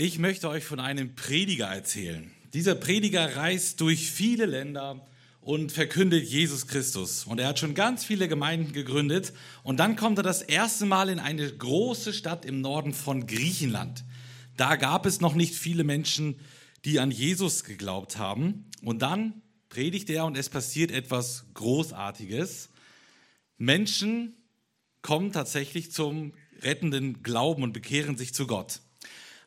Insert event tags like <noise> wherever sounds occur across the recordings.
Ich möchte euch von einem Prediger erzählen. Dieser Prediger reist durch viele Länder und verkündet Jesus Christus. Und er hat schon ganz viele Gemeinden gegründet. Und dann kommt er das erste Mal in eine große Stadt im Norden von Griechenland. Da gab es noch nicht viele Menschen, die an Jesus geglaubt haben. Und dann predigt er und es passiert etwas Großartiges. Menschen kommen tatsächlich zum rettenden Glauben und bekehren sich zu Gott.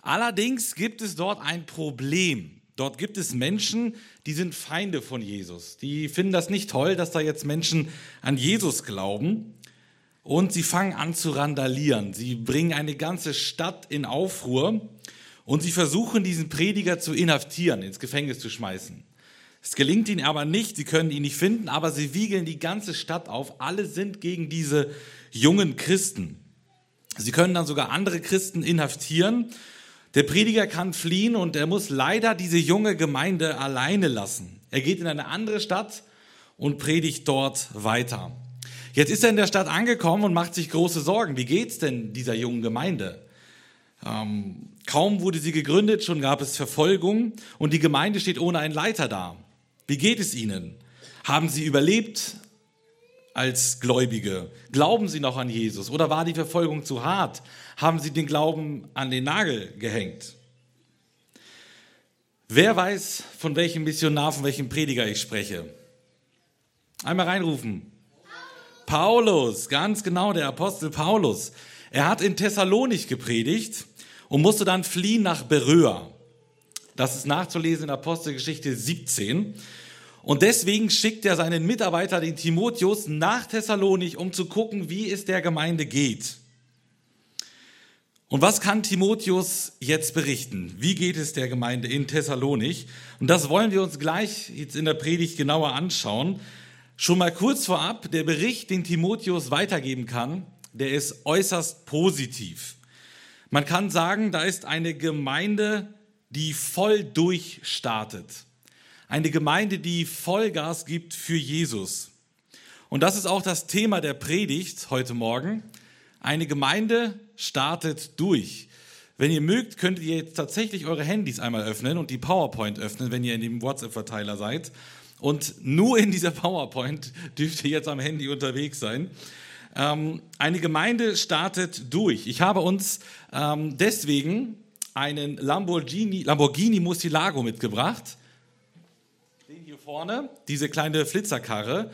Allerdings gibt es dort ein Problem. Dort gibt es Menschen, die sind Feinde von Jesus. Die finden das nicht toll, dass da jetzt Menschen an Jesus glauben. Und sie fangen an zu randalieren. Sie bringen eine ganze Stadt in Aufruhr und sie versuchen, diesen Prediger zu inhaftieren, ins Gefängnis zu schmeißen. Es gelingt ihnen aber nicht, sie können ihn nicht finden, aber sie wiegeln die ganze Stadt auf. Alle sind gegen diese jungen Christen. Sie können dann sogar andere Christen inhaftieren der Prediger kann fliehen und er muss leider diese junge Gemeinde alleine lassen. Er geht in eine andere Stadt und predigt dort weiter. Jetzt ist er in der Stadt angekommen und macht sich große Sorgen. Wie geht's denn dieser jungen Gemeinde? Ähm, kaum wurde sie gegründet, schon gab es Verfolgung und die Gemeinde steht ohne einen Leiter da. Wie geht es ihnen? Haben sie überlebt als Gläubige? Glauben sie noch an Jesus oder war die Verfolgung zu hart? Haben sie den Glauben an den Nagel gehängt. Wer weiß, von welchem Missionar, von welchem Prediger ich spreche? Einmal reinrufen. Paulus, ganz genau, der Apostel Paulus. Er hat in Thessalonich gepredigt und musste dann fliehen nach Beröa. Das ist nachzulesen in Apostelgeschichte 17. Und deswegen schickt er seinen Mitarbeiter, den Timotheus, nach Thessalonich, um zu gucken, wie es der Gemeinde geht. Und was kann Timotheus jetzt berichten? Wie geht es der Gemeinde in Thessalonich? Und das wollen wir uns gleich jetzt in der Predigt genauer anschauen. Schon mal kurz vorab, der Bericht, den Timotheus weitergeben kann, der ist äußerst positiv. Man kann sagen, da ist eine Gemeinde, die voll durchstartet. Eine Gemeinde, die Vollgas gibt für Jesus. Und das ist auch das Thema der Predigt heute Morgen. Eine Gemeinde startet durch. Wenn ihr mögt, könntet ihr jetzt tatsächlich eure Handys einmal öffnen und die PowerPoint öffnen, wenn ihr in dem WhatsApp-Verteiler seid. Und nur in dieser PowerPoint <laughs> dürft ihr jetzt am Handy unterwegs sein. Ähm, eine Gemeinde startet durch. Ich habe uns ähm, deswegen einen Lamborghini, Lamborghini Murcielago mitgebracht. Den hier vorne, diese kleine Flitzerkarre.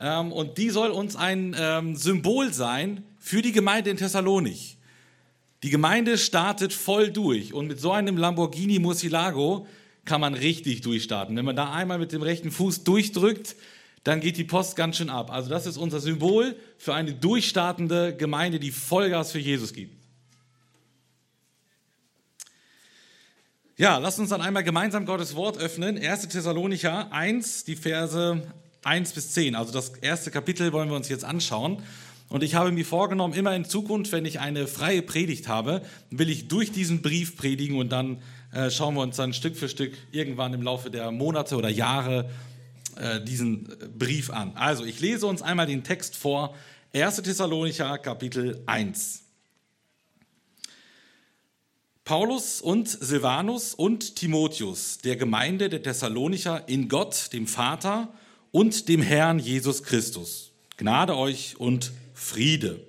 Ähm, und die soll uns ein ähm, Symbol sein für die Gemeinde in Thessalonich. Die Gemeinde startet voll durch und mit so einem Lamborghini Murcielago kann man richtig durchstarten. Wenn man da einmal mit dem rechten Fuß durchdrückt, dann geht die Post ganz schön ab. Also das ist unser Symbol für eine durchstartende Gemeinde, die Vollgas für Jesus gibt. Ja, lasst uns dann einmal gemeinsam Gottes Wort öffnen. 1. Thessalonicher 1, die Verse 1 bis 10. Also das erste Kapitel wollen wir uns jetzt anschauen. Und ich habe mir vorgenommen, immer in Zukunft, wenn ich eine freie Predigt habe, will ich durch diesen Brief predigen und dann äh, schauen wir uns dann Stück für Stück irgendwann im Laufe der Monate oder Jahre äh, diesen äh, Brief an. Also ich lese uns einmal den Text vor. 1. Thessalonicher Kapitel 1. Paulus und Silvanus und Timotheus, der Gemeinde der Thessalonicher in Gott, dem Vater und dem Herrn Jesus Christus. Gnade euch und Friede.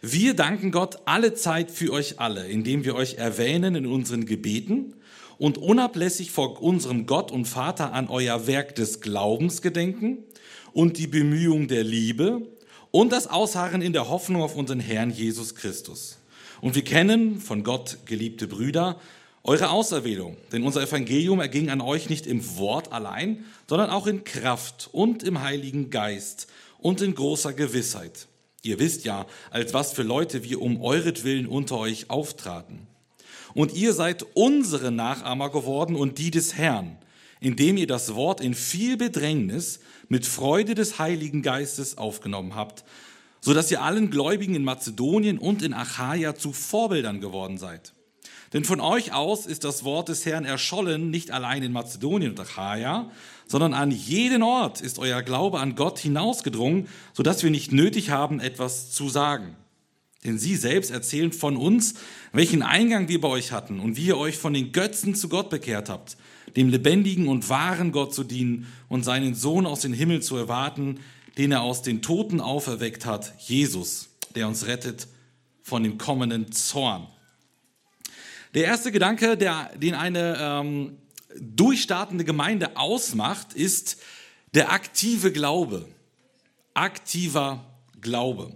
Wir danken Gott alle Zeit für euch alle, indem wir euch erwähnen in unseren Gebeten und unablässig vor unserem Gott und Vater an euer Werk des Glaubens gedenken und die Bemühung der Liebe und das Ausharren in der Hoffnung auf unseren Herrn Jesus Christus. Und wir kennen von Gott, geliebte Brüder, eure Auserwählung, denn unser Evangelium erging an euch nicht im Wort allein, sondern auch in Kraft und im Heiligen Geist und in großer Gewissheit. Ihr wisst ja, als was für Leute wir um euretwillen unter euch auftraten. Und ihr seid unsere Nachahmer geworden und die des Herrn, indem ihr das Wort in viel Bedrängnis mit Freude des Heiligen Geistes aufgenommen habt, so dass ihr allen Gläubigen in Mazedonien und in Achaia zu Vorbildern geworden seid. Denn von euch aus ist das Wort des Herrn erschollen, nicht allein in Mazedonien und Achaia, sondern an jeden Ort ist euer Glaube an Gott hinausgedrungen, sodass wir nicht nötig haben, etwas zu sagen. Denn sie selbst erzählen von uns, welchen Eingang wir bei euch hatten und wie ihr euch von den Götzen zu Gott bekehrt habt, dem lebendigen und wahren Gott zu dienen und seinen Sohn aus dem Himmel zu erwarten, den er aus den Toten auferweckt hat, Jesus, der uns rettet von dem kommenden Zorn. Der erste Gedanke, der, den eine ähm, durchstartende Gemeinde ausmacht, ist der aktive Glaube. Aktiver Glaube.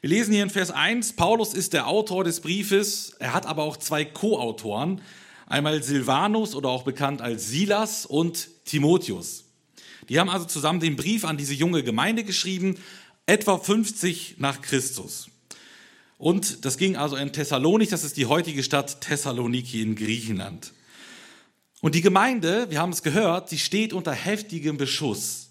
Wir lesen hier in Vers 1, Paulus ist der Autor des Briefes, er hat aber auch zwei Co-Autoren, einmal Silvanus oder auch bekannt als Silas und Timotheus. Die haben also zusammen den Brief an diese junge Gemeinde geschrieben, etwa 50 nach Christus. Und das ging also in Thessalonik, das ist die heutige Stadt Thessaloniki in Griechenland. Und die Gemeinde, wir haben es gehört, sie steht unter heftigem Beschuss.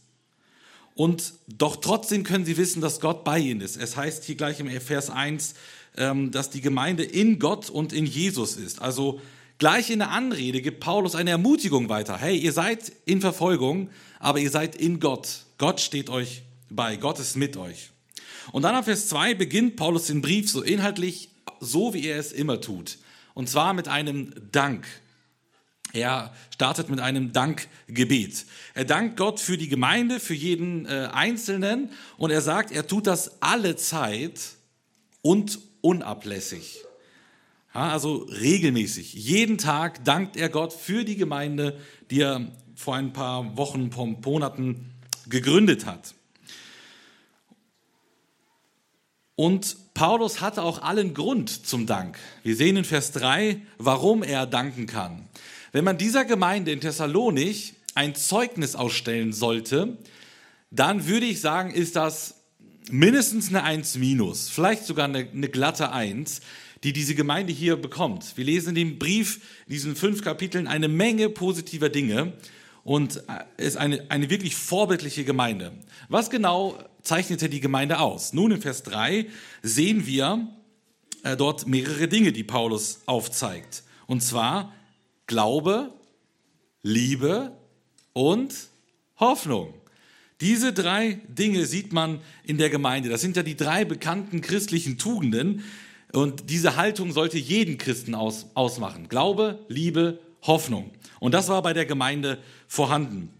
Und doch trotzdem können sie wissen, dass Gott bei ihnen ist. Es heißt hier gleich im Vers 1, ähm, dass die Gemeinde in Gott und in Jesus ist. Also gleich in der Anrede gibt Paulus eine Ermutigung weiter. Hey, ihr seid in Verfolgung, aber ihr seid in Gott. Gott steht euch bei. Gott ist mit euch. Und dann ab Vers 2 beginnt Paulus den Brief so inhaltlich, so wie er es immer tut. Und zwar mit einem Dank. Er startet mit einem Dankgebet. Er dankt Gott für die Gemeinde, für jeden äh, Einzelnen und er sagt, er tut das alle Zeit und unablässig. Ja, also regelmäßig. Jeden Tag dankt er Gott für die Gemeinde, die er vor ein paar Wochen, Monaten gegründet hat. Und Paulus hatte auch allen Grund zum Dank. Wir sehen in Vers 3, warum er danken kann. Wenn man dieser Gemeinde in Thessalonich ein Zeugnis ausstellen sollte, dann würde ich sagen, ist das mindestens eine 1 minus, vielleicht sogar eine, eine glatte 1, die diese Gemeinde hier bekommt. Wir lesen in dem Brief, in diesen fünf Kapiteln, eine Menge positiver Dinge und es ist eine, eine wirklich vorbildliche Gemeinde. Was genau zeichnete die Gemeinde aus? Nun in Vers 3 sehen wir äh, dort mehrere Dinge, die Paulus aufzeigt. Und zwar Glaube, Liebe und Hoffnung. Diese drei Dinge sieht man in der Gemeinde. Das sind ja die drei bekannten christlichen Tugenden. Und diese Haltung sollte jeden Christen aus, ausmachen. Glaube, Liebe, Hoffnung. Und das war bei der Gemeinde vorhanden.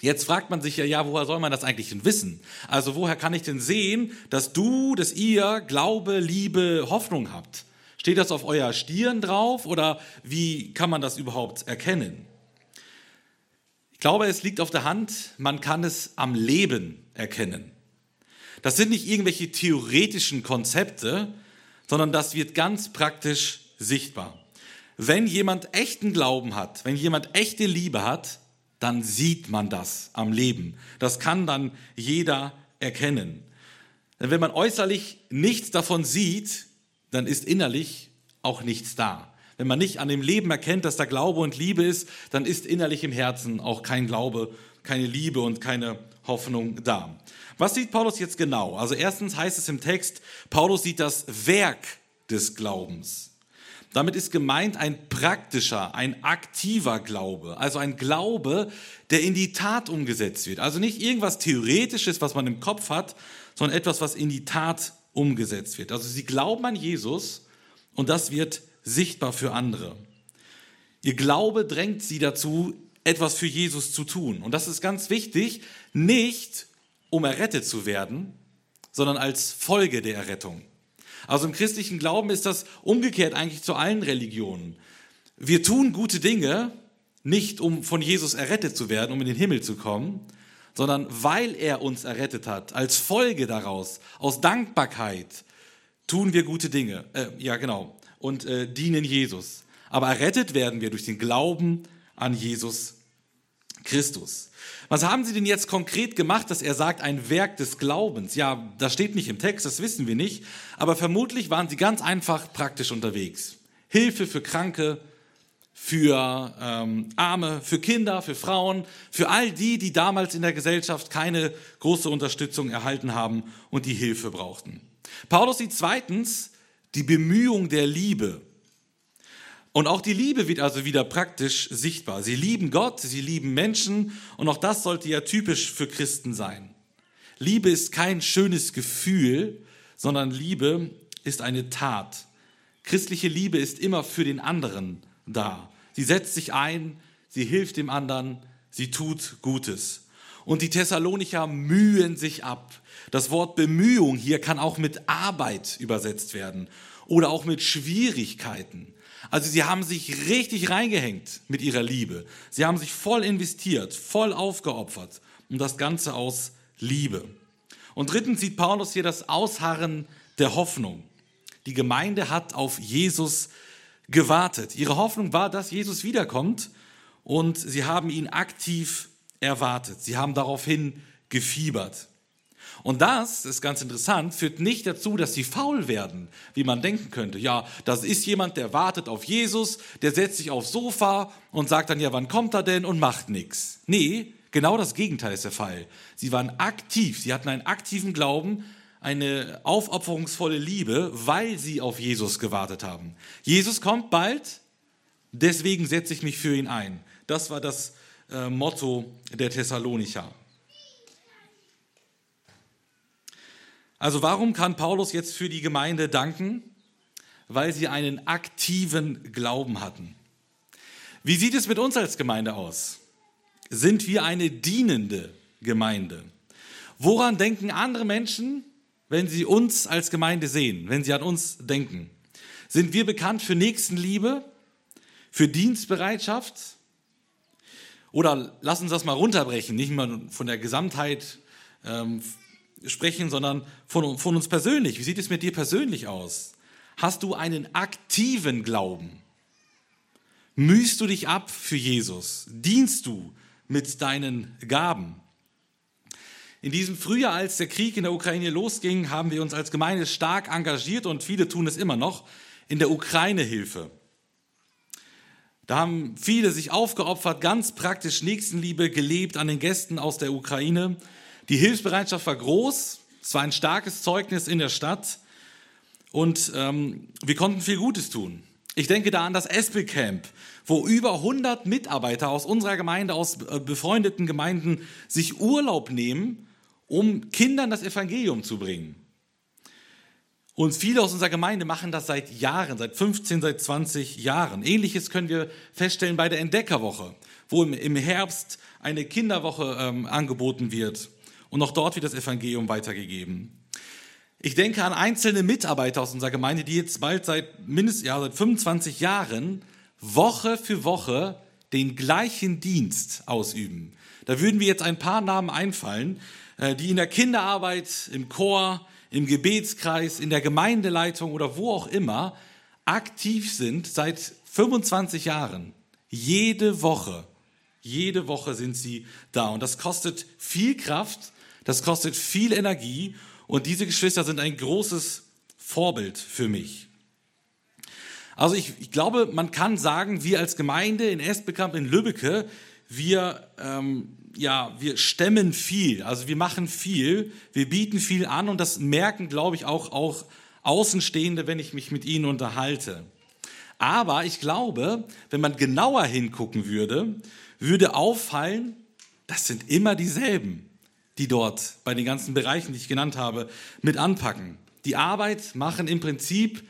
Jetzt fragt man sich ja, ja, woher soll man das eigentlich denn wissen? Also woher kann ich denn sehen, dass du, dass ihr Glaube, Liebe, Hoffnung habt? Steht das auf euer Stirn drauf oder wie kann man das überhaupt erkennen? Ich glaube, es liegt auf der Hand, man kann es am Leben erkennen. Das sind nicht irgendwelche theoretischen Konzepte, sondern das wird ganz praktisch sichtbar. Wenn jemand echten Glauben hat, wenn jemand echte Liebe hat, dann sieht man das am Leben. Das kann dann jeder erkennen. Denn wenn man äußerlich nichts davon sieht, dann ist innerlich auch nichts da. Wenn man nicht an dem Leben erkennt, dass da Glaube und Liebe ist, dann ist innerlich im Herzen auch kein Glaube, keine Liebe und keine Hoffnung da. Was sieht Paulus jetzt genau? Also erstens heißt es im Text, Paulus sieht das Werk des Glaubens. Damit ist gemeint ein praktischer, ein aktiver Glaube, also ein Glaube, der in die Tat umgesetzt wird. Also nicht irgendwas Theoretisches, was man im Kopf hat, sondern etwas, was in die Tat umgesetzt wird. Also sie glauben an Jesus und das wird sichtbar für andere. Ihr Glaube drängt sie dazu, etwas für Jesus zu tun. Und das ist ganz wichtig, nicht um errettet zu werden, sondern als Folge der Errettung. Also im christlichen Glauben ist das umgekehrt eigentlich zu allen Religionen. Wir tun gute Dinge nicht, um von Jesus errettet zu werden, um in den Himmel zu kommen, sondern weil er uns errettet hat, als Folge daraus, aus Dankbarkeit, tun wir gute Dinge. Äh, ja, genau. Und äh, dienen Jesus. Aber errettet werden wir durch den Glauben an Jesus Christus. Was haben sie denn jetzt konkret gemacht, dass er sagt, ein Werk des Glaubens? Ja, das steht nicht im Text, das wissen wir nicht, aber vermutlich waren sie ganz einfach praktisch unterwegs. Hilfe für Kranke, für ähm, Arme, für Kinder, für Frauen, für all die, die damals in der Gesellschaft keine große Unterstützung erhalten haben und die Hilfe brauchten. Paulus sieht zweitens die Bemühung der Liebe. Und auch die Liebe wird also wieder praktisch sichtbar. Sie lieben Gott, sie lieben Menschen und auch das sollte ja typisch für Christen sein. Liebe ist kein schönes Gefühl, sondern Liebe ist eine Tat. Christliche Liebe ist immer für den anderen da. Sie setzt sich ein, sie hilft dem anderen, sie tut Gutes. Und die Thessalonicher mühen sich ab. Das Wort Bemühung hier kann auch mit Arbeit übersetzt werden oder auch mit Schwierigkeiten. Also sie haben sich richtig reingehängt mit ihrer Liebe. Sie haben sich voll investiert, voll aufgeopfert und das Ganze aus Liebe. Und drittens sieht Paulus hier das Ausharren der Hoffnung. Die Gemeinde hat auf Jesus gewartet. Ihre Hoffnung war, dass Jesus wiederkommt und sie haben ihn aktiv erwartet. Sie haben daraufhin gefiebert. Und das ist ganz interessant, führt nicht dazu, dass sie faul werden, wie man denken könnte. Ja, das ist jemand, der wartet auf Jesus, der setzt sich aufs Sofa und sagt dann, ja, wann kommt er denn und macht nichts. Nee, genau das Gegenteil ist der Fall. Sie waren aktiv, sie hatten einen aktiven Glauben, eine aufopferungsvolle Liebe, weil sie auf Jesus gewartet haben. Jesus kommt bald, deswegen setze ich mich für ihn ein. Das war das äh, Motto der Thessalonicher. Also warum kann Paulus jetzt für die Gemeinde danken? Weil sie einen aktiven Glauben hatten. Wie sieht es mit uns als Gemeinde aus? Sind wir eine dienende Gemeinde? Woran denken andere Menschen, wenn sie uns als Gemeinde sehen, wenn sie an uns denken? Sind wir bekannt für Nächstenliebe, für Dienstbereitschaft? Oder lass uns das mal runterbrechen, nicht mal von der Gesamtheit ähm, sprechen, sondern von, von uns persönlich. Wie sieht es mit dir persönlich aus? Hast du einen aktiven Glauben? Mühst du dich ab für Jesus? Dienst du mit deinen Gaben? In diesem Frühjahr, als der Krieg in der Ukraine losging, haben wir uns als Gemeinde stark engagiert und viele tun es immer noch in der Ukraine-Hilfe. Da haben viele sich aufgeopfert, ganz praktisch Nächstenliebe gelebt an den Gästen aus der Ukraine. Die Hilfsbereitschaft war groß, es war ein starkes Zeugnis in der Stadt und ähm, wir konnten viel Gutes tun. Ich denke da an das Espel-Camp, wo über 100 Mitarbeiter aus unserer Gemeinde, aus äh, befreundeten Gemeinden sich Urlaub nehmen, um Kindern das Evangelium zu bringen. Und viele aus unserer Gemeinde machen das seit Jahren, seit 15, seit 20 Jahren. Ähnliches können wir feststellen bei der Entdeckerwoche, wo im Herbst eine Kinderwoche ähm, angeboten wird. Und auch dort wird das Evangelium weitergegeben. Ich denke an einzelne Mitarbeiter aus unserer Gemeinde, die jetzt bald seit mindestens ja, seit 25 Jahren Woche für Woche den gleichen Dienst ausüben. Da würden wir jetzt ein paar Namen einfallen, äh, die in der Kinderarbeit, im Chor, im Gebetskreis, in der Gemeindeleitung oder wo auch immer aktiv sind seit 25 Jahren. Jede Woche. Jede Woche sind sie da. Und das kostet viel Kraft, das kostet viel Energie und diese Geschwister sind ein großes Vorbild für mich. Also ich, ich glaube, man kann sagen, wir als Gemeinde in Esbekamp in Lübbecke, wir, ähm, ja, wir stemmen viel, also wir machen viel, wir bieten viel an und das merken, glaube ich, auch, auch Außenstehende, wenn ich mich mit ihnen unterhalte. Aber ich glaube, wenn man genauer hingucken würde, würde auffallen, das sind immer dieselben die dort bei den ganzen Bereichen, die ich genannt habe, mit anpacken. Die Arbeit machen im Prinzip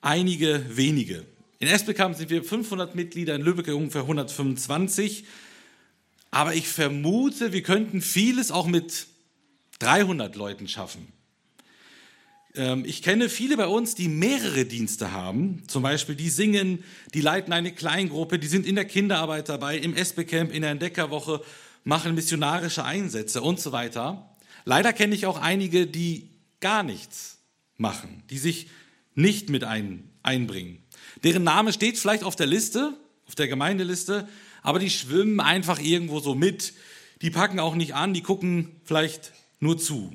einige wenige. In Esbekamp sind wir 500 Mitglieder, in Lübeck ungefähr 125. Aber ich vermute, wir könnten vieles auch mit 300 Leuten schaffen. Ähm, ich kenne viele bei uns, die mehrere Dienste haben. Zum Beispiel, die singen, die leiten eine Kleingruppe, die sind in der Kinderarbeit dabei, im SB-Camp, in der Entdeckerwoche machen missionarische Einsätze und so weiter. Leider kenne ich auch einige, die gar nichts machen, die sich nicht mit ein, einbringen. Deren Name steht vielleicht auf der Liste, auf der Gemeindeliste, aber die schwimmen einfach irgendwo so mit. Die packen auch nicht an, die gucken vielleicht nur zu.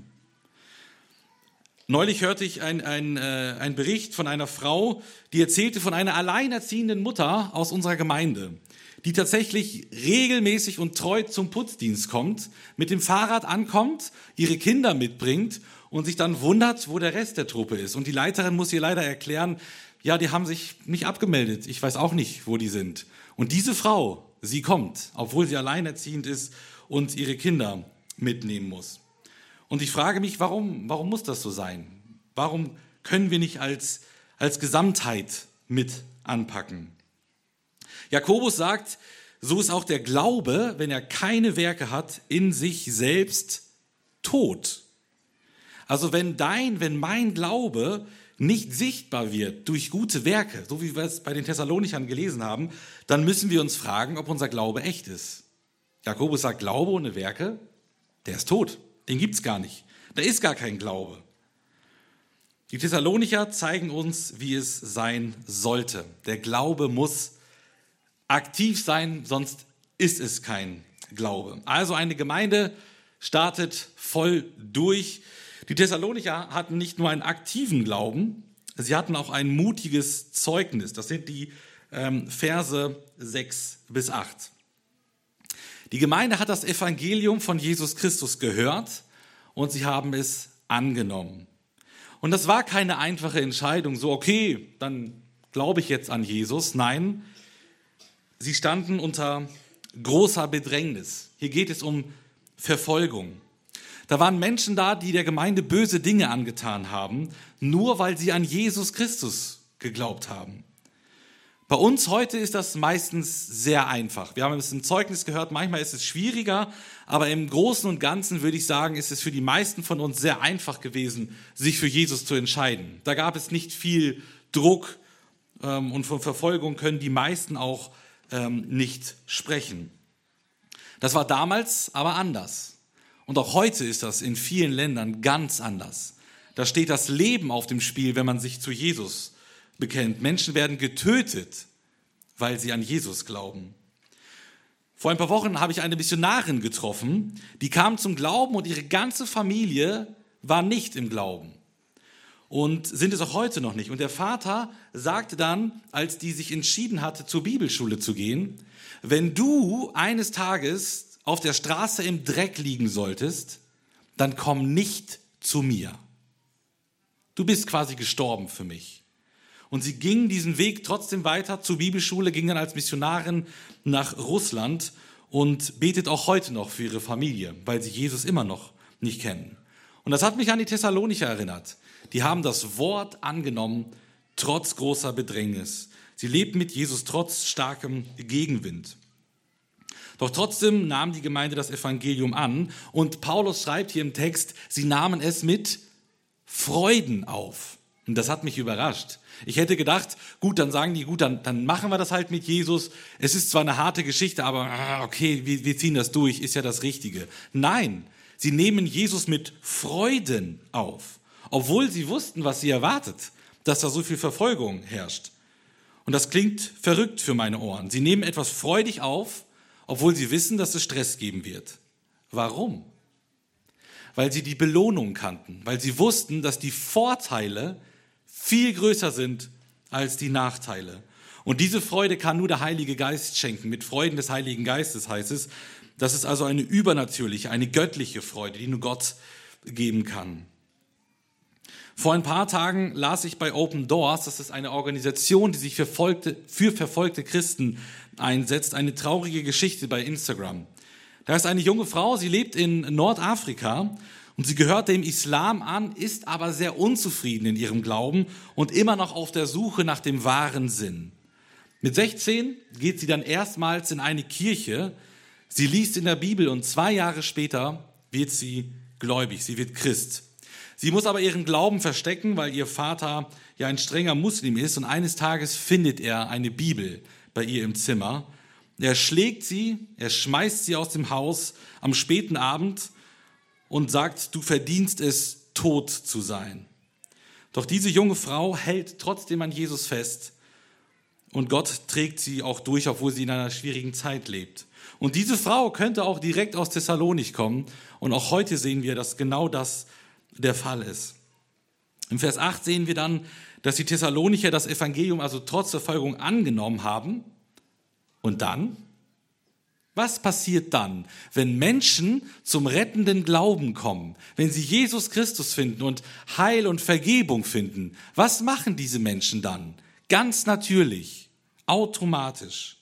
Neulich hörte ich einen äh, ein Bericht von einer Frau, die erzählte von einer alleinerziehenden Mutter aus unserer Gemeinde die tatsächlich regelmäßig und treu zum Putzdienst kommt, mit dem Fahrrad ankommt, ihre Kinder mitbringt und sich dann wundert, wo der Rest der Truppe ist. Und die Leiterin muss ihr leider erklären, ja, die haben sich nicht abgemeldet. Ich weiß auch nicht, wo die sind. Und diese Frau, sie kommt, obwohl sie alleinerziehend ist und ihre Kinder mitnehmen muss. Und ich frage mich, warum, warum muss das so sein? Warum können wir nicht als, als Gesamtheit mit anpacken. Jakobus sagt, so ist auch der Glaube, wenn er keine Werke hat, in sich selbst tot. Also wenn dein, wenn mein Glaube nicht sichtbar wird durch gute Werke, so wie wir es bei den Thessalonichern gelesen haben, dann müssen wir uns fragen, ob unser Glaube echt ist. Jakobus sagt, Glaube ohne Werke, der ist tot. Den gibt es gar nicht. Da ist gar kein Glaube. Die Thessalonicher zeigen uns, wie es sein sollte. Der Glaube muss aktiv sein, sonst ist es kein Glaube. Also eine Gemeinde startet voll durch. Die Thessalonicher hatten nicht nur einen aktiven Glauben, sie hatten auch ein mutiges Zeugnis. Das sind die ähm, Verse 6 bis 8. Die Gemeinde hat das Evangelium von Jesus Christus gehört und sie haben es angenommen. Und das war keine einfache Entscheidung, so okay, dann glaube ich jetzt an Jesus. Nein, sie standen unter großer Bedrängnis. Hier geht es um Verfolgung. Da waren Menschen da, die der Gemeinde böse Dinge angetan haben, nur weil sie an Jesus Christus geglaubt haben. Bei uns heute ist das meistens sehr einfach. Wir haben es im Zeugnis gehört, manchmal ist es schwieriger, aber im Großen und Ganzen würde ich sagen, ist es für die meisten von uns sehr einfach gewesen, sich für Jesus zu entscheiden. Da gab es nicht viel Druck ähm, und von Verfolgung können die meisten auch ähm, nicht sprechen. Das war damals aber anders. Und auch heute ist das in vielen Ländern ganz anders. Da steht das Leben auf dem Spiel, wenn man sich zu Jesus bekennt. Menschen werden getötet, weil sie an Jesus glauben. Vor ein paar Wochen habe ich eine Missionarin getroffen, die kam zum Glauben und ihre ganze Familie war nicht im Glauben und sind es auch heute noch nicht. Und der Vater sagte dann, als die sich entschieden hatte, zur Bibelschule zu gehen, wenn du eines Tages auf der Straße im Dreck liegen solltest, dann komm nicht zu mir. Du bist quasi gestorben für mich. Und sie ging diesen Weg trotzdem weiter zur Bibelschule, ging dann als Missionarin nach Russland und betet auch heute noch für ihre Familie, weil sie Jesus immer noch nicht kennen. Und das hat mich an die Thessalonicher erinnert. Die haben das Wort angenommen, trotz großer Bedrängnis. Sie lebten mit Jesus trotz starkem Gegenwind. Doch trotzdem nahm die Gemeinde das Evangelium an und Paulus schreibt hier im Text, sie nahmen es mit Freuden auf. Und das hat mich überrascht. Ich hätte gedacht, gut, dann sagen die, gut, dann, dann machen wir das halt mit Jesus. Es ist zwar eine harte Geschichte, aber ah, okay, wir, wir ziehen das durch, ist ja das Richtige. Nein, sie nehmen Jesus mit Freuden auf, obwohl sie wussten, was sie erwartet, dass da so viel Verfolgung herrscht. Und das klingt verrückt für meine Ohren. Sie nehmen etwas freudig auf, obwohl sie wissen, dass es Stress geben wird. Warum? Weil sie die Belohnung kannten, weil sie wussten, dass die Vorteile viel größer sind als die Nachteile. Und diese Freude kann nur der Heilige Geist schenken. Mit Freuden des Heiligen Geistes heißt es. Das ist also eine übernatürliche, eine göttliche Freude, die nur Gott geben kann. Vor ein paar Tagen las ich bei Open Doors, das ist eine Organisation, die sich für, verfolgte, für verfolgte Christen einsetzt, eine traurige Geschichte bei Instagram. Da ist eine junge Frau, sie lebt in Nordafrika und sie gehört dem Islam an, ist aber sehr unzufrieden in ihrem Glauben und immer noch auf der Suche nach dem wahren Sinn. Mit 16 geht sie dann erstmals in eine Kirche, sie liest in der Bibel und zwei Jahre später wird sie gläubig, sie wird Christ. Sie muss aber ihren Glauben verstecken, weil ihr Vater ja ein strenger Muslim ist und eines Tages findet er eine Bibel bei ihr im Zimmer. Er schlägt sie, er schmeißt sie aus dem Haus am späten Abend und sagt, du verdienst es, tot zu sein. Doch diese junge Frau hält trotzdem an Jesus fest und Gott trägt sie auch durch, obwohl sie in einer schwierigen Zeit lebt. Und diese Frau könnte auch direkt aus Thessalonik kommen und auch heute sehen wir, dass genau das der Fall ist. Im Vers 8 sehen wir dann, dass die Thessalonicher das Evangelium also trotz Verfolgung angenommen haben. Und dann? Was passiert dann, wenn Menschen zum rettenden Glauben kommen, wenn sie Jesus Christus finden und Heil und Vergebung finden? Was machen diese Menschen dann? Ganz natürlich, automatisch.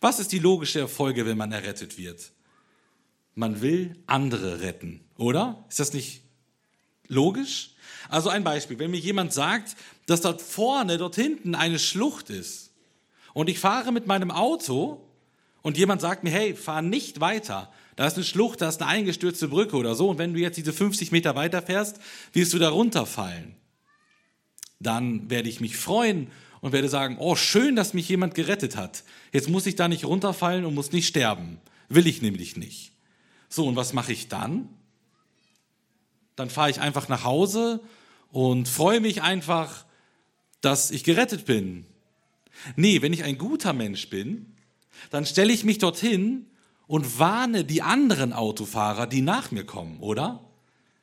Was ist die logische Erfolge, wenn man errettet wird? Man will andere retten, oder? Ist das nicht logisch? Also ein Beispiel, wenn mir jemand sagt, dass dort vorne, dort hinten eine Schlucht ist und ich fahre mit meinem Auto und jemand sagt mir, hey, fahr nicht weiter, da ist eine Schlucht, da ist eine eingestürzte Brücke oder so und wenn du jetzt diese 50 Meter weiter fährst, wirst du da runterfallen. Dann werde ich mich freuen und werde sagen, oh, schön, dass mich jemand gerettet hat. Jetzt muss ich da nicht runterfallen und muss nicht sterben. Will ich nämlich nicht. So, und was mache ich dann? Dann fahre ich einfach nach Hause und freue mich einfach, dass ich gerettet bin. Nee, wenn ich ein guter Mensch bin, dann stelle ich mich dorthin und warne die anderen Autofahrer, die nach mir kommen, oder?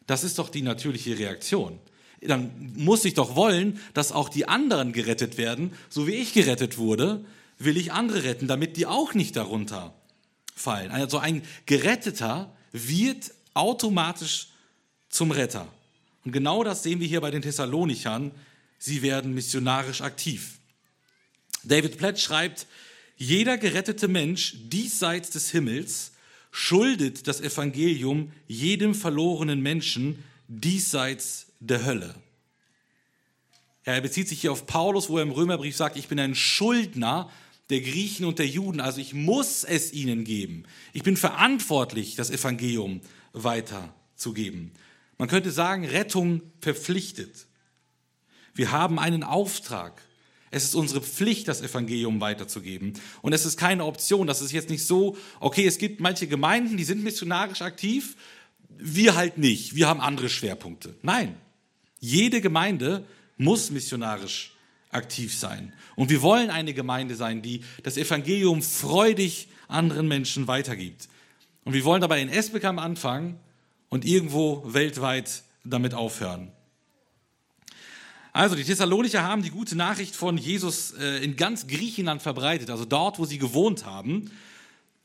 Das ist doch die natürliche Reaktion. Dann muss ich doch wollen, dass auch die anderen gerettet werden, so wie ich gerettet wurde, will ich andere retten, damit die auch nicht darunter fallen. Also ein Geretteter wird automatisch zum Retter. Und genau das sehen wir hier bei den Thessalonichern. Sie werden missionarisch aktiv. David Platt schreibt, jeder gerettete Mensch diesseits des Himmels schuldet das Evangelium jedem verlorenen Menschen diesseits der Hölle. Er bezieht sich hier auf Paulus, wo er im Römerbrief sagt, ich bin ein Schuldner der Griechen und der Juden, also ich muss es ihnen geben. Ich bin verantwortlich, das Evangelium weiterzugeben. Man könnte sagen, Rettung verpflichtet. Wir haben einen Auftrag. Es ist unsere Pflicht, das Evangelium weiterzugeben. Und es ist keine Option. Das ist jetzt nicht so, okay, es gibt manche Gemeinden, die sind missionarisch aktiv, wir halt nicht. Wir haben andere Schwerpunkte. Nein, jede Gemeinde muss missionarisch aktiv sein. Und wir wollen eine Gemeinde sein, die das Evangelium freudig anderen Menschen weitergibt. Und wir wollen dabei in Esbekamp anfangen und irgendwo weltweit damit aufhören. Also die Thessalonicher haben die gute Nachricht von Jesus äh, in ganz Griechenland verbreitet, also dort, wo sie gewohnt haben.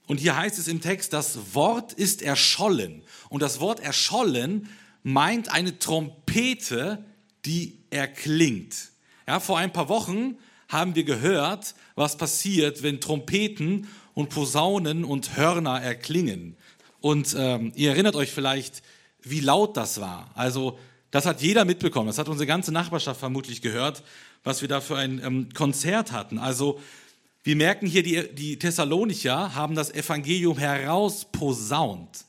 Und hier heißt es im Text, das Wort ist erschollen. Und das Wort erschollen meint eine Trompete, die erklingt. Ja, vor ein paar Wochen haben wir gehört, was passiert, wenn Trompeten und Posaunen und Hörner erklingen. Und ähm, ihr erinnert euch vielleicht, wie laut das war. Also das hat jeder mitbekommen. Das hat unsere ganze Nachbarschaft vermutlich gehört, was wir da für ein ähm, Konzert hatten. Also wir merken hier, die, die Thessalonicher haben das Evangelium herausposaunt.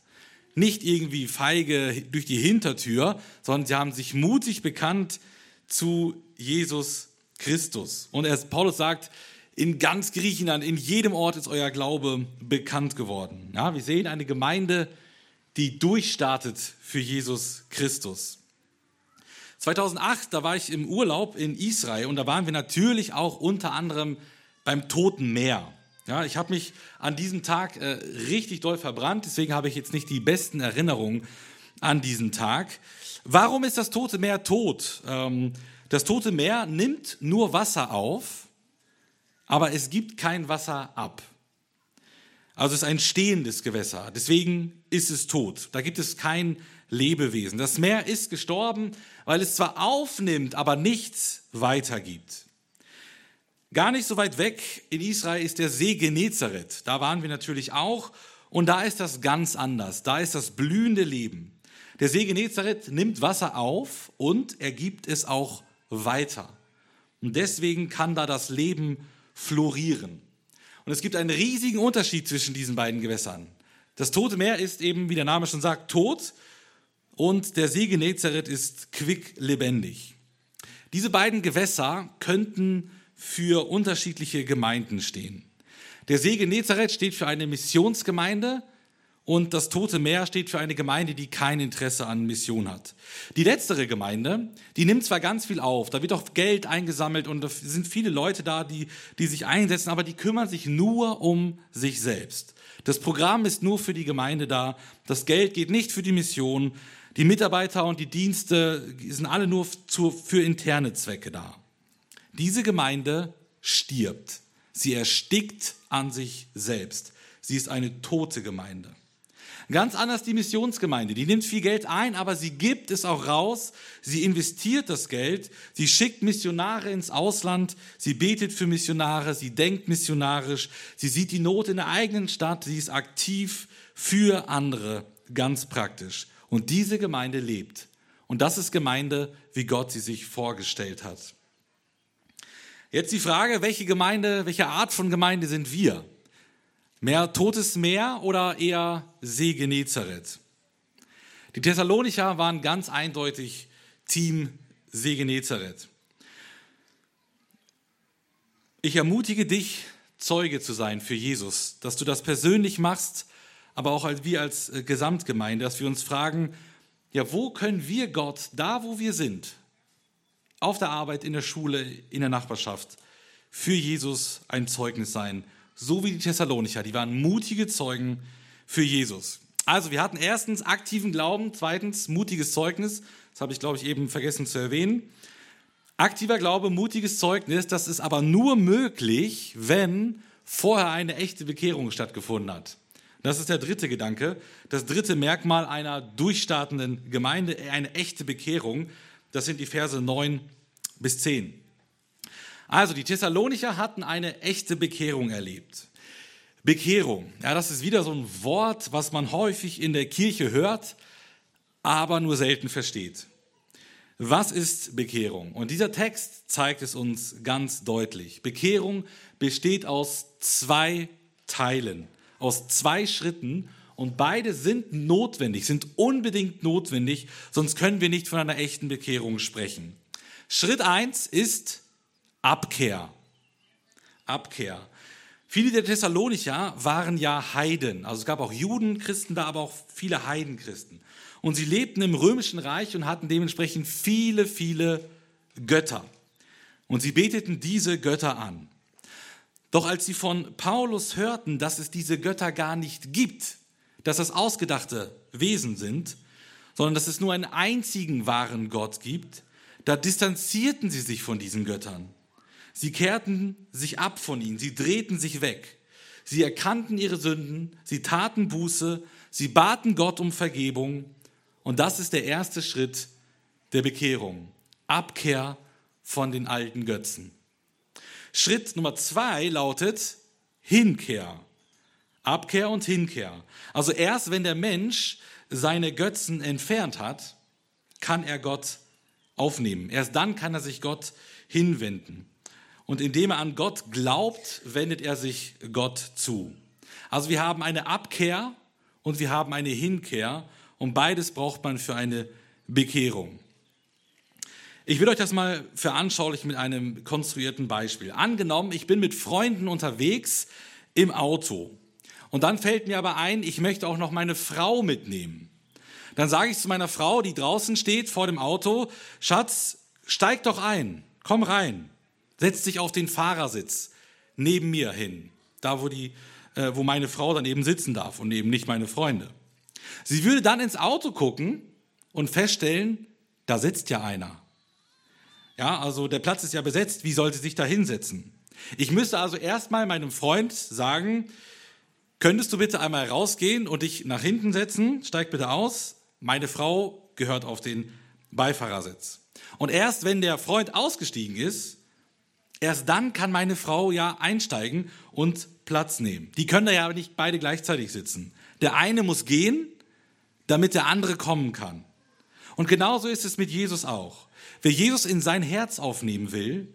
Nicht irgendwie feige durch die Hintertür, sondern sie haben sich mutig bekannt zu Jesus Christus. Und er, Paulus sagt, in ganz Griechenland, in jedem Ort ist euer Glaube bekannt geworden. Ja, wir sehen eine Gemeinde, die durchstartet für Jesus Christus. 2008, da war ich im Urlaub in Israel und da waren wir natürlich auch unter anderem beim Toten Meer. Ja, ich habe mich an diesem Tag äh, richtig doll verbrannt, deswegen habe ich jetzt nicht die besten Erinnerungen an diesen Tag. Warum ist das Tote Meer tot? Ähm, das Tote Meer nimmt nur Wasser auf, aber es gibt kein Wasser ab. Also es ist ein stehendes Gewässer, deswegen ist es tot. Da gibt es kein Lebewesen. Das Meer ist gestorben, weil es zwar aufnimmt, aber nichts weitergibt. Gar nicht so weit weg in Israel ist der See Genezareth. Da waren wir natürlich auch. Und da ist das ganz anders. Da ist das blühende Leben. Der See Genezareth nimmt Wasser auf und er gibt es auch weiter. Und deswegen kann da das Leben florieren. Und es gibt einen riesigen Unterschied zwischen diesen beiden Gewässern. Das Tote Meer ist eben, wie der Name schon sagt, tot und der See Genezareth ist quicklebendig. Diese beiden Gewässer könnten für unterschiedliche Gemeinden stehen. Der See Genezareth steht für eine Missionsgemeinde und das Tote Meer steht für eine Gemeinde, die kein Interesse an Mission hat. Die letztere Gemeinde, die nimmt zwar ganz viel auf, da wird auch Geld eingesammelt und da sind viele Leute da, die, die sich einsetzen, aber die kümmern sich nur um sich selbst. Das Programm ist nur für die Gemeinde da, das Geld geht nicht für die Mission, die Mitarbeiter und die Dienste sind alle nur für interne Zwecke da. Diese Gemeinde stirbt. Sie erstickt an sich selbst. Sie ist eine tote Gemeinde. Ganz anders die Missionsgemeinde. Die nimmt viel Geld ein, aber sie gibt es auch raus. Sie investiert das Geld. Sie schickt Missionare ins Ausland. Sie betet für Missionare. Sie denkt missionarisch. Sie sieht die Not in der eigenen Stadt. Sie ist aktiv für andere, ganz praktisch. Und diese Gemeinde lebt. Und das ist Gemeinde, wie Gott sie sich vorgestellt hat. Jetzt die Frage, welche Gemeinde, welche Art von Gemeinde sind wir? Mehr Totes Meer oder eher See Genezareth? Die Thessalonicher waren ganz eindeutig Team See Genezareth. Ich ermutige dich, Zeuge zu sein für Jesus, dass du das persönlich machst, aber auch als wir als äh, Gesamtgemeinde, dass wir uns fragen, ja, wo können wir Gott, da wo wir sind, auf der Arbeit, in der Schule, in der Nachbarschaft, für Jesus ein Zeugnis sein, so wie die Thessalonicher, die waren mutige Zeugen für Jesus. Also wir hatten erstens aktiven Glauben, zweitens mutiges Zeugnis, das habe ich glaube ich eben vergessen zu erwähnen. Aktiver Glaube, mutiges Zeugnis, das ist aber nur möglich, wenn vorher eine echte Bekehrung stattgefunden hat. Das ist der dritte Gedanke. Das dritte Merkmal einer durchstartenden Gemeinde, eine echte Bekehrung. Das sind die Verse 9 bis 10. Also, die Thessalonicher hatten eine echte Bekehrung erlebt. Bekehrung, ja, das ist wieder so ein Wort, was man häufig in der Kirche hört, aber nur selten versteht. Was ist Bekehrung? Und dieser Text zeigt es uns ganz deutlich. Bekehrung besteht aus zwei Teilen aus zwei Schritten und beide sind notwendig, sind unbedingt notwendig, sonst können wir nicht von einer echten Bekehrung sprechen. Schritt eins ist Abkehr. Abkehr. Viele der Thessalonicher waren ja Heiden. Also es gab auch Judenchristen da, aber auch viele Heidenchristen. Und sie lebten im römischen Reich und hatten dementsprechend viele, viele Götter. Und sie beteten diese Götter an. Doch als sie von Paulus hörten, dass es diese Götter gar nicht gibt, dass das ausgedachte Wesen sind, sondern dass es nur einen einzigen wahren Gott gibt, da distanzierten sie sich von diesen Göttern. Sie kehrten sich ab von ihnen, sie drehten sich weg. Sie erkannten ihre Sünden, sie taten Buße, sie baten Gott um Vergebung. Und das ist der erste Schritt der Bekehrung. Abkehr von den alten Götzen. Schritt Nummer zwei lautet Hinkehr. Abkehr und Hinkehr. Also erst wenn der Mensch seine Götzen entfernt hat, kann er Gott aufnehmen. Erst dann kann er sich Gott hinwenden. Und indem er an Gott glaubt, wendet er sich Gott zu. Also wir haben eine Abkehr und wir haben eine Hinkehr und beides braucht man für eine Bekehrung. Ich will euch das mal veranschaulichen mit einem konstruierten Beispiel. Angenommen, ich bin mit Freunden unterwegs im Auto. Und dann fällt mir aber ein, ich möchte auch noch meine Frau mitnehmen. Dann sage ich zu meiner Frau, die draußen steht vor dem Auto, Schatz, steig doch ein, komm rein, setz dich auf den Fahrersitz neben mir hin, da wo, die, äh, wo meine Frau dann eben sitzen darf und eben nicht meine Freunde. Sie würde dann ins Auto gucken und feststellen, da sitzt ja einer. Ja, also der Platz ist ja besetzt, wie soll sie sich da hinsetzen? Ich müsste also erstmal meinem Freund sagen, könntest du bitte einmal rausgehen und dich nach hinten setzen, steig bitte aus, meine Frau gehört auf den Beifahrersitz. Und erst wenn der Freund ausgestiegen ist, erst dann kann meine Frau ja einsteigen und Platz nehmen. Die können da ja nicht beide gleichzeitig sitzen. Der eine muss gehen, damit der andere kommen kann. Und genauso ist es mit Jesus auch. Wer Jesus in sein Herz aufnehmen will,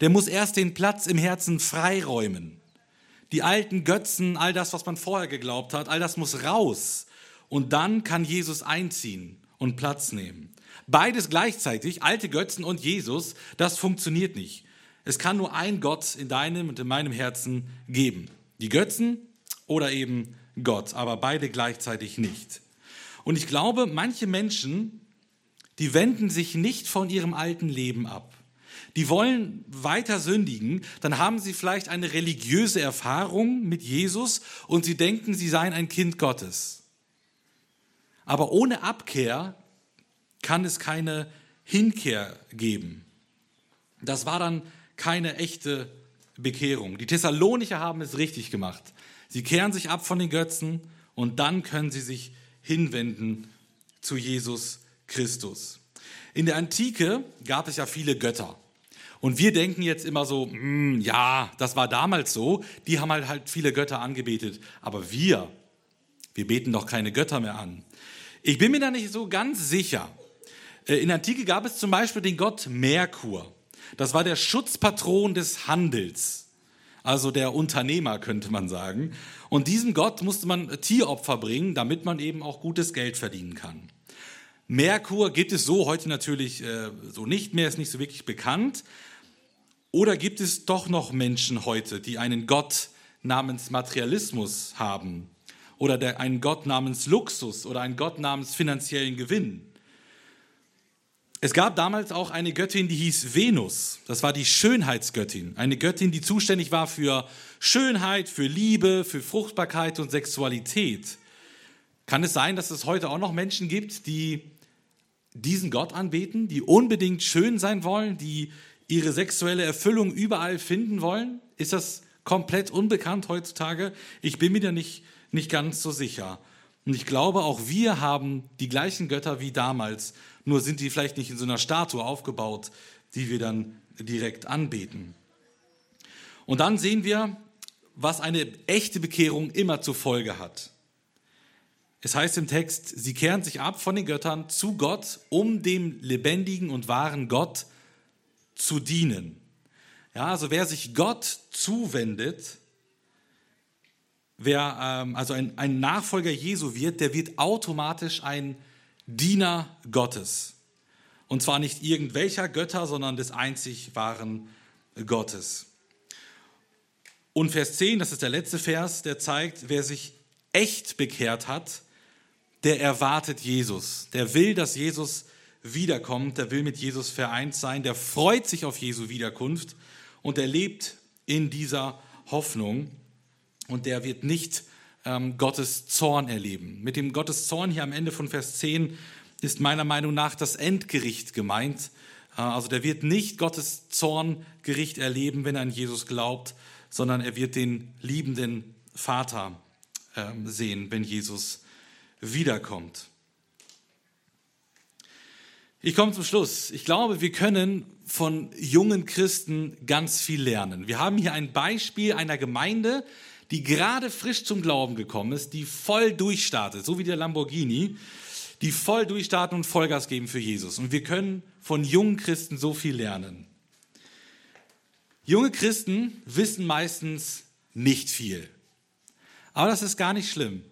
der muss erst den Platz im Herzen freiräumen. Die alten Götzen, all das, was man vorher geglaubt hat, all das muss raus. Und dann kann Jesus einziehen und Platz nehmen. Beides gleichzeitig, alte Götzen und Jesus, das funktioniert nicht. Es kann nur ein Gott in deinem und in meinem Herzen geben. Die Götzen oder eben Gott, aber beide gleichzeitig nicht. Und ich glaube, manche Menschen die wenden sich nicht von ihrem alten Leben ab. Die wollen weiter sündigen, dann haben sie vielleicht eine religiöse Erfahrung mit Jesus und sie denken, sie seien ein Kind Gottes. Aber ohne Abkehr kann es keine Hinkehr geben. Das war dann keine echte Bekehrung. Die Thessalonicher haben es richtig gemacht. Sie kehren sich ab von den Götzen und dann können sie sich hinwenden zu Jesus Christus. In der Antike gab es ja viele Götter. Und wir denken jetzt immer so, mm, ja, das war damals so. Die haben halt, halt viele Götter angebetet. Aber wir, wir beten doch keine Götter mehr an. Ich bin mir da nicht so ganz sicher. Äh, in der Antike gab es zum Beispiel den Gott Merkur. Das war der Schutzpatron des Handels also der Unternehmer könnte man sagen. Und diesem Gott musste man Tieropfer bringen, damit man eben auch gutes Geld verdienen kann. Merkur gibt es so heute natürlich äh, so nicht mehr, ist nicht so wirklich bekannt. Oder gibt es doch noch Menschen heute, die einen Gott namens Materialismus haben? Oder der, einen Gott namens Luxus oder einen Gott namens finanziellen Gewinn? Es gab damals auch eine Göttin, die hieß Venus. Das war die Schönheitsgöttin. Eine Göttin, die zuständig war für Schönheit, für Liebe, für Fruchtbarkeit und Sexualität. Kann es sein, dass es heute auch noch Menschen gibt, die diesen Gott anbeten, die unbedingt schön sein wollen, die ihre sexuelle Erfüllung überall finden wollen? Ist das komplett unbekannt heutzutage? Ich bin mir da nicht, nicht ganz so sicher. Und ich glaube, auch wir haben die gleichen Götter wie damals, nur sind die vielleicht nicht in so einer Statue aufgebaut, die wir dann direkt anbeten. Und dann sehen wir, was eine echte Bekehrung immer zur Folge hat. Es heißt im Text, sie kehren sich ab von den Göttern zu Gott, um dem lebendigen und wahren Gott zu dienen. Ja, also wer sich Gott zuwendet, wer ähm, also ein, ein Nachfolger Jesu wird, der wird automatisch ein Diener Gottes. Und zwar nicht irgendwelcher Götter, sondern des einzig wahren Gottes. Und Vers 10, das ist der letzte Vers, der zeigt, wer sich echt bekehrt hat, der erwartet Jesus. Der will, dass Jesus wiederkommt, der will mit Jesus vereint sein, der freut sich auf Jesu Wiederkunft und er lebt in dieser Hoffnung und der wird nicht ähm, Gottes Zorn erleben. Mit dem Gottes Zorn hier am Ende von Vers 10 ist meiner Meinung nach das Endgericht gemeint. Äh, also der wird nicht Gottes Zorngericht erleben, wenn er an Jesus glaubt, sondern er wird den liebenden Vater ähm, sehen, wenn Jesus wiederkommt. Ich komme zum Schluss. Ich glaube, wir können von jungen Christen ganz viel lernen. Wir haben hier ein Beispiel einer Gemeinde, die gerade frisch zum Glauben gekommen ist, die voll durchstartet, so wie der Lamborghini, die voll durchstarten und Vollgas geben für Jesus. Und wir können von jungen Christen so viel lernen. Junge Christen wissen meistens nicht viel. Aber das ist gar nicht schlimm.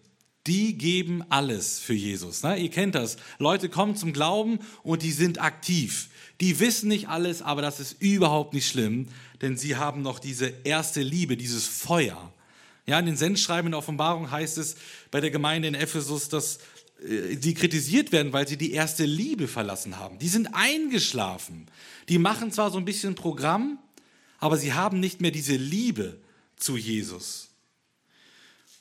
Die geben alles für Jesus. Ne? Ihr kennt das. Leute kommen zum Glauben und die sind aktiv. Die wissen nicht alles, aber das ist überhaupt nicht schlimm, denn sie haben noch diese erste Liebe, dieses Feuer. Ja, in den Sendschreiben in der Offenbarung heißt es bei der Gemeinde in Ephesus, dass äh, sie kritisiert werden, weil sie die erste Liebe verlassen haben. Die sind eingeschlafen. Die machen zwar so ein bisschen Programm, aber sie haben nicht mehr diese Liebe zu Jesus.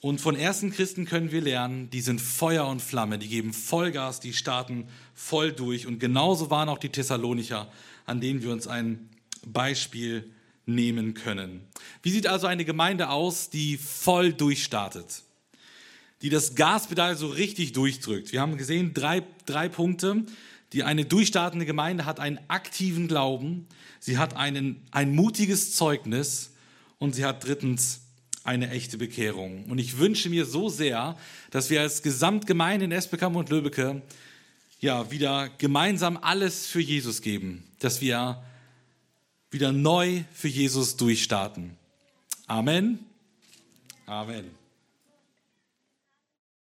Und von ersten Christen können wir lernen, die sind Feuer und Flamme, die geben Vollgas, die starten voll durch. Und genauso waren auch die Thessalonicher, an denen wir uns ein Beispiel nehmen können. Wie sieht also eine Gemeinde aus, die voll durchstartet? Die das Gaspedal so richtig durchdrückt. Wir haben gesehen, drei, drei Punkte. Die eine durchstartende Gemeinde hat einen aktiven Glauben, sie hat einen, ein mutiges Zeugnis und sie hat drittens eine echte Bekehrung. Und ich wünsche mir so sehr, dass wir als Gesamtgemeinde in Esbekamp und Lübbecke ja wieder gemeinsam alles für Jesus geben, dass wir wieder neu für Jesus durchstarten. Amen. Amen.